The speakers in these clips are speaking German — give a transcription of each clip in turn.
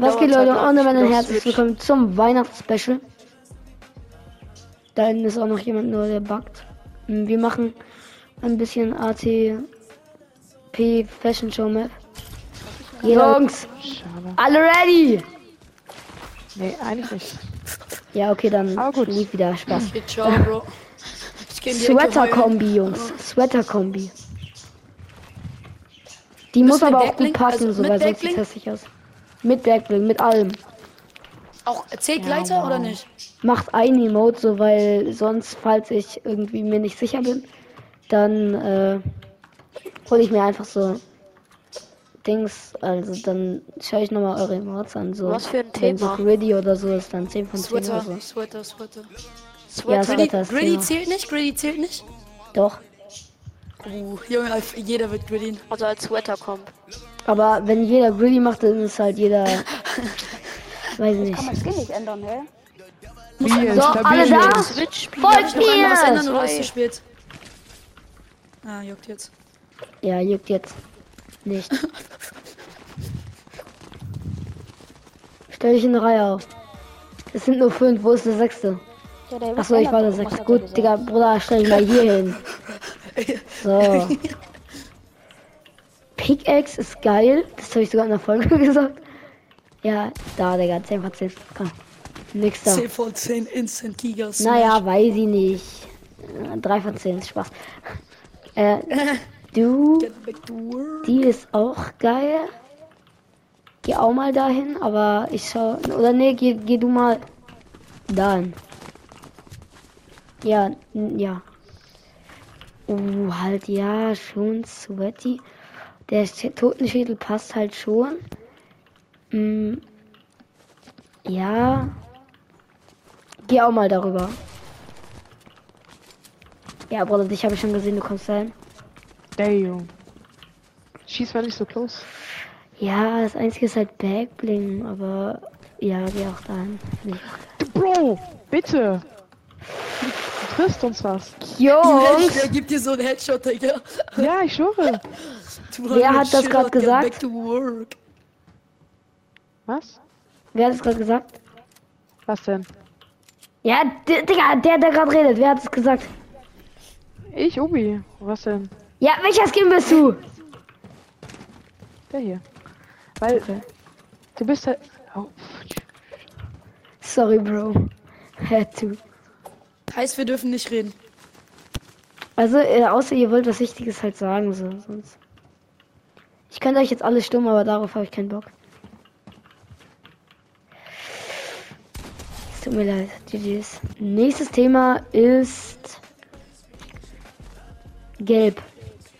Was geht, Leute? Und ein ich herzlich willkommen zum Weihnachtsspecial. Da hinten ist auch noch jemand nur, der buggt. Mm, Wir machen ein bisschen ATP Fashion Show Map. Jungs, Schade. alle ready? Nee, eigentlich nicht. Ja, okay, dann Aber gut. lief wieder Spaß. Okay, ciao, Bro. Ich geh in die Ecke heulen. Sweater-Kombi, Jungs. Sweater-Kombi. Die muss aber auch gut passen, Also so, weil sonst sieht hässlich aus. Mit Backblink, mit allem. Auch zählt Gleiter wow. oder nicht? macht ein Emote so, weil sonst, falls ich irgendwie mir nicht sicher bin, dann äh, hole ich mir einfach so Dings, also dann schaue ich nochmal eure Emotes an. So. Was für ein Wenn so Thema? Gritty oder so ist, dann 10 von 10 oder Sweater, so. Sweater, Sweater. Ja, Sweater. Sweater Gritty, ist Gritty Thema. zählt nicht? Gritty zählt nicht? Doch. Uh, Junge, jeder wird Gritty. Also als Sweater kommt. Aber wenn jeder Gritty macht, dann ist halt jeder. weiß ich Kann nicht. mein Skin nicht ändern, hä? Wie So, alle da? Folgt einmal was ändern mir! oder ist zu spät? Ah, juckt jetzt. Ja, juckt jetzt. Nicht. Stell dich in eine Reihe auf. Es sind nur fünf, wo ist der sechste? Ja, Achso, ich war der sechste. Gut, Digga, Bruder, stell dich mal hier hin. So. Pickaxe ist geil. Das habe ich sogar in der Folge gesagt. Ja, da, Digga, 10 von 10. Komm. Nächster. 10 von 10 Instant Kigas. Naja, weiß ich nicht. 3 von 10, Spaß. Äh, du, die ist auch geil. Geh auch mal dahin, aber ich schau. Oder nee, geh, geh du mal dahin. Ja, ja. Oh, halt, ja, schon sweaty. Der Sch- Totenschädel passt halt schon. Mm, ja. Geh auch mal darüber. Ja, Bruder, dich habe ich schon gesehen, du kommst rein. Damn. Schieß mal nicht so close. Ja, das einzige ist halt Backbling, aber ja, geh auch dahin. Bro, bitte. Du triffst uns was. Jungs! Der gibt dir so einen Headshot, Digga. Ja, ich schwöre. Wer hat das grad gesagt? Was? Wer hat es gerade gesagt? Was denn? Ja, Digga, der, der gerade redet, wer hat es gesagt? Ich, Obi. Was denn? Ja, welcher Skin bist du? Der hier. Weil du bist halt. Oh, Sorry, Bro. Had to. Heißt, wir dürfen nicht reden. Also, äh, außer ihr wollt was Wichtiges halt sagen, so, sonst. Ich könnte euch jetzt alles stumm, aber darauf habe ich keinen Bock. Es tut mir leid, GG's. Nächstes Thema ist Gelb.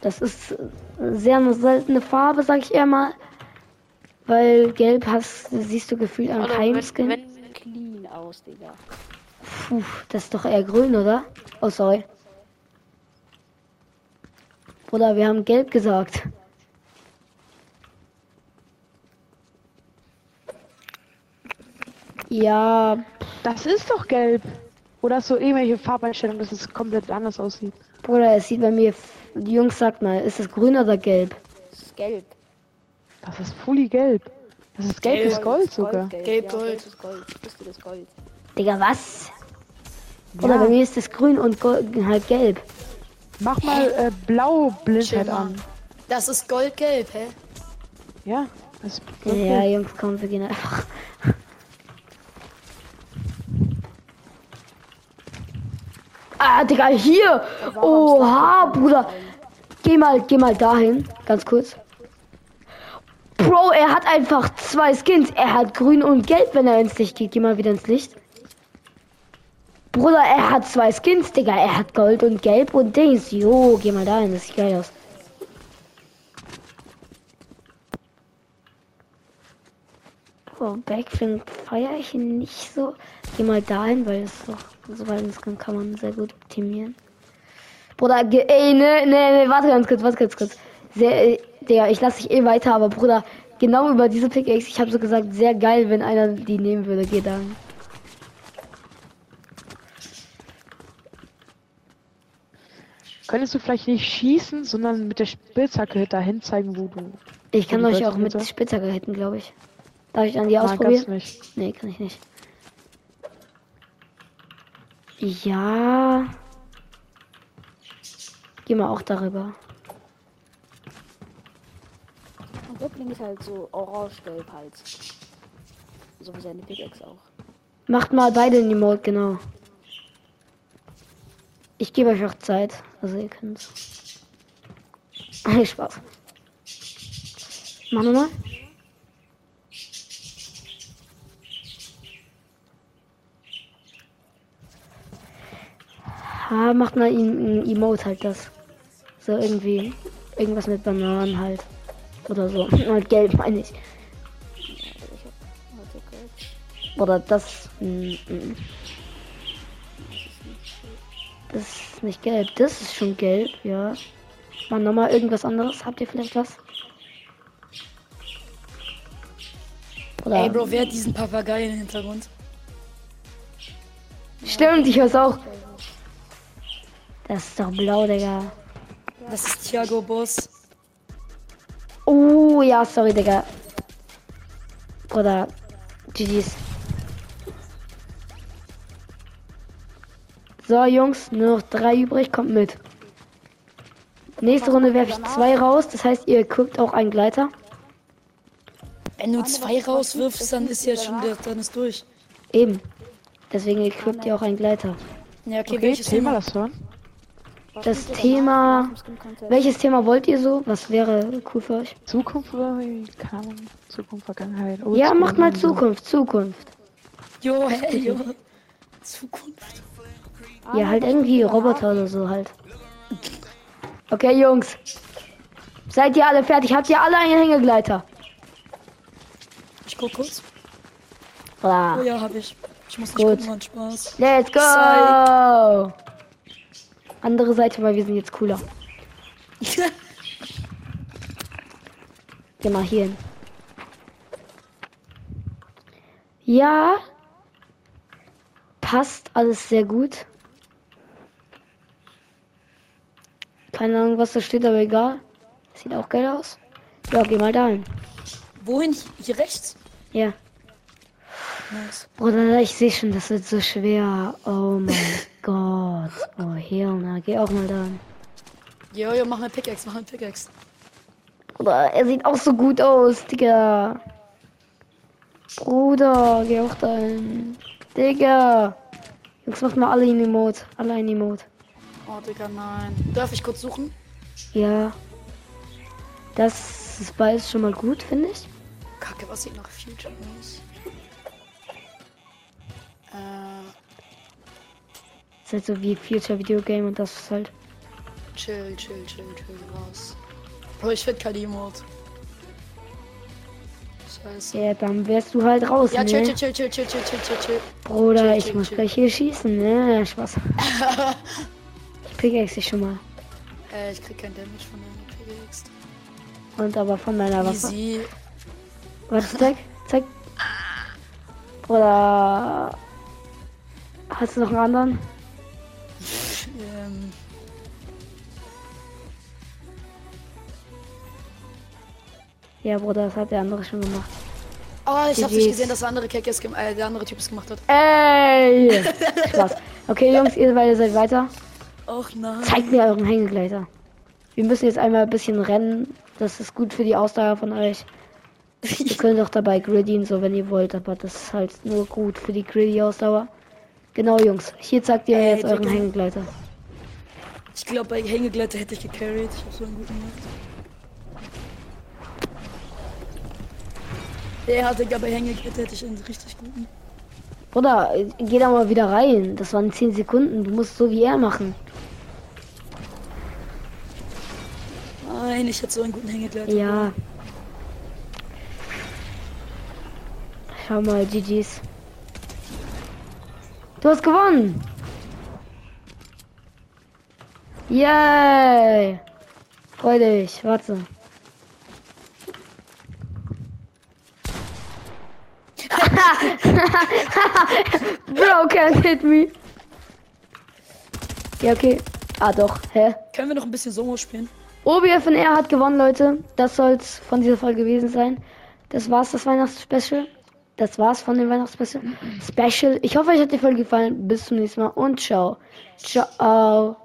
Das ist sehr eine seltene Farbe, sag ich eher mal. Weil Gelb hast, siehst du gefühlt an keinem wenn, Skin. wenn Clean aus, Digga. Puh, das ist doch eher grün, oder? Oh, sorry. Bruder, wir haben gelb gesagt. Ja, das ist doch gelb. Oder du irgendwelche Farbeinstellungen, dass es komplett anders aussieht? Bruder, es sieht bei mir. Die Jungs, sagt mal, ist es grün oder gelb? Das ist gelb. Das ist fully gelb. Das ist gelb Gelb. bis Gold sogar. Goldgelb. Gelb, ja, Gold. Gelb ist Gold. Lustiges Gold. Digga, was? Oder bei mir ist es grün und Gold, halt gelb. Mach mal äh, blau Blindheit an. Das ist goldgelb, hä? Ja, das ist Ja, Jungs, komm, wir gehen einfach. Ah, Digga, hier! Oha, Bruder! Geh mal, geh mal dahin, ganz kurz. Bro, er hat einfach zwei Skins. Er hat grün und gelb, wenn er ins Licht geht. Geh mal wieder ins Licht. Bruder, er hat zwei Skins, Digga. Er hat Gold und Gelb und Dings. Jo, geh mal dahin, das sieht geil aus. Oh, Backflip feiere ich nicht so. Geh mal dahin, weil es doch, soweit es kann, kann man sehr gut optimieren. Bruder, ey, ne, ne, ne, warte ganz kurz, warte ganz kurz. Sehr, äh, Digga, ich lasse dich eh weiter, aber Bruder, genau über diese Pickaxe, ich habe so gesagt, sehr geil, wenn einer die nehmen würde. Geh dahin. Könntest du vielleicht nicht schießen, sondern mit der Spitzhacke dahin zeigen, wo du. Ich kann euch auch mit? Spitzhacke hitten, glaube ich. Darf ich an die Nein, ausprobieren? kannst nicht. Nee, kann ich nicht. Ja. Geh mal auch darüber. Und Rippling ist halt so orange-gelb halt. So wie seine Pickaxe auch. Macht mal beide in die Mode, genau. Ich gebe euch auch Zeit. Also ihr könnt. Spaß. Mach nochmal. Ha, macht mal ein, ein Emote halt das. So irgendwie. Irgendwas mit Bananen halt. Oder so. Halt gelb meine ich. Oder das. mm, mm. Das ist nicht gelb. Das ist schon gelb, ja. Mal nochmal irgendwas anderes. Habt ihr vielleicht was? Oder Ey, Bro, wer hat diesen Papagei im Hintergrund? Stimmt, ich hör's auch. Das ist doch blau, Digga. Das ist Thiago Boss. Oh, ja, sorry, Digga. Oder GG's. So, Jungs, nur noch drei übrig, kommt mit. Nächste Runde werfe ich zwei raus, das heißt, ihr guckt auch einen Gleiter. Wenn du zwei rauswirfst, dann ist ja schon der, dann ist durch. Eben. Deswegen equipt ihr auch einen Gleiter. Ja, okay, Okay, welches Thema? das hören. Das Thema-? Welches Thema wollt ihr so? Was wäre cool für euch? Zukunft oder Ahnung. Zukunft, Vergangenheit. Ja, Oldschool macht mal. Zukunft, Zukunft. Jo, hey, jo. Zukunft. Ja, halt irgendwie Roboter oder so halt. Okay, Jungs. Seid ihr alle fertig? Habt ihr alle einen Hängegleiter? Ich guck kurz. Ah. Oh ja, hab ich. Ich muss nicht Gut. gucken, Spaß. Let's go! Andere Seite, weil wir sind jetzt cooler. Geh mal hier hin. Ja. Passt alles sehr gut. Keine Ahnung, was da steht, aber egal. Sieht auch geil aus. Ja, geh mal dahin. Wohin? Hier rechts? Ja. Nice. Bruder, ich sehe schon, das wird so schwer. Oh. Oh, Geh auch mal dahin. Jo, jo, mach mal Pickaxe, mach mal Pickaxe. Bruder, er sieht auch so gut aus, Digga. Bruder, geh auch dahin. Digga. Jungs, macht mal alle in Emote. Alle in Emote. Oh, Digga, nein. Darf ich kurz suchen? Ja. Das ist beides schon mal gut, finde ich. Kacke, was sieht nach Future aus? Äh, Ist halt so wie Future Video Game und das ist halt. chill, chill, chill, chill, raus. Bro, ich find kein Emote. Scheiße. Ja, dann wärst du halt raus, Ja, chill, ne? chill, chill, chill, chill, chill, chill, chill, chill. Bruder, chill, ich chill, muss chill. gleich hier schießen, ne? Spaß. ich pickaxe dich schon mal. Äh, ich krieg kein Damage von deiner Pickaxe. Und aber von meiner Waffe. Easy. Warte, zeig, zeig. Oder hast du noch einen anderen? Ja, Bruder, das hat der andere schon gemacht. oh, ich hab's GG's. nicht gesehen, dass der andere gem- äh, der andere Typ es gemacht hat. Ey! Spaß. Okay, Jungs, ihr beide seid weiter. Och nein. Zeigt mir euren Hängegleiter. Wir müssen jetzt einmal ein bisschen rennen. Das ist gut für die Ausdauer von euch. Ihr könnt auch dabei griddien, so wenn ihr wollt, aber das ist halt nur gut für die griddy Ausdauer. Genau, Jungs. Hier zeigt ihr Ey, jetzt euren. Hängegleiter. Ich glaube, bei Hängeglätte hätte ich gecarried. Ich hab so einen guten gemacht. Der hatte ja bei Hängeglätte hätte ich einen richtig guten. Bruder, geh da mal wieder rein. Das waren 10 Sekunden. Du musst so wie er machen. Nein, ich hätte so einen guten Hängeglätte. Ja. Schau mal, GG's. Du hast gewonnen. Yay. Freu dich. Warte. Bro can't hit me. Ja, okay. Ah, doch. Hä? Können wir noch ein bisschen Solo spielen? OBFNR hat gewonnen, Leute. Das soll's von dieser Folge gewesen sein. Das war's, das Weihnachtsspecial. Das war's von dem Weihnachtsspecial. Special. Ich hoffe, euch hat die Folge gefallen. Bis zum nächsten Mal und ciao. Ciao.